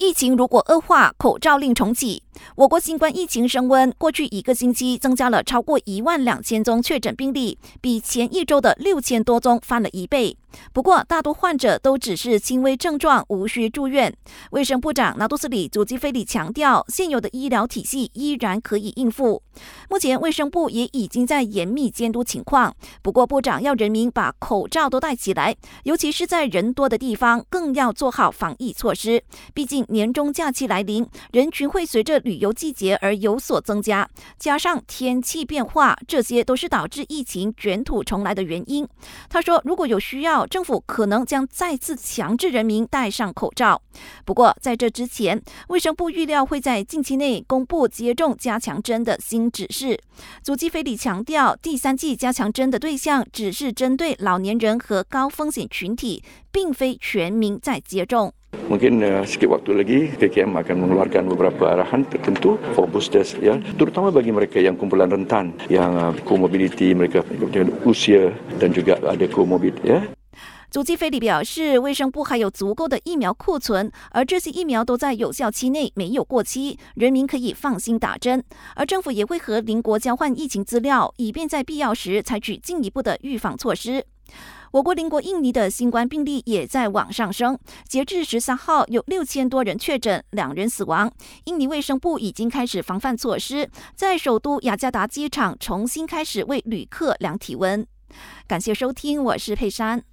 疫情如果恶化，口罩令重启。我国新冠疫情升温，过去一个星期增加了超过一万两千宗确诊病例，比前一周的六千多宗翻了一倍。不过，大多患者都只是轻微症状，无需住院。卫生部长纳杜斯里祖基菲里强调，现有的医疗体系依然可以应付。目前，卫生部也已经在严密监督情况。不过，部长要人民把口罩都戴起来，尤其是在人多的地方，更要做好防疫措施。毕竟，年终假期来临，人群会随着旅游季节而有所增加，加上天气变化，这些都是导致疫情卷土重来的原因。他说，如果有需要，政府可能将再次强制人民戴上口罩。不过，在这之前，卫生部预料会在近期内公布接种加强针的新指示。祖基菲里强调，第三季加强针的对象只是针对老年人和高风险群体，并非全民在接种。Mungkin sedikit waktu lagi KKM akan mengeluarkan beberapa arahan tertentu for boosters ya terutama bagi mereka yang kumpulan rentan yang komorbiditi mereka dengan usia dan juga ada komorbid ya 祖基菲里表示，卫生部还有足够的疫苗库存，而这些疫苗都在有效期内，没有过期，人民可以放心打针。而政府也会和邻国交换疫情资料，以便在必要时采取进一步的预防措施。我国邻国印尼的新冠病例也在往上升，截至十三号，有六千多人确诊，两人死亡。印尼卫生部已经开始防范措施，在首都雅加达机场重新开始为旅客量体温。感谢收听，我是佩珊。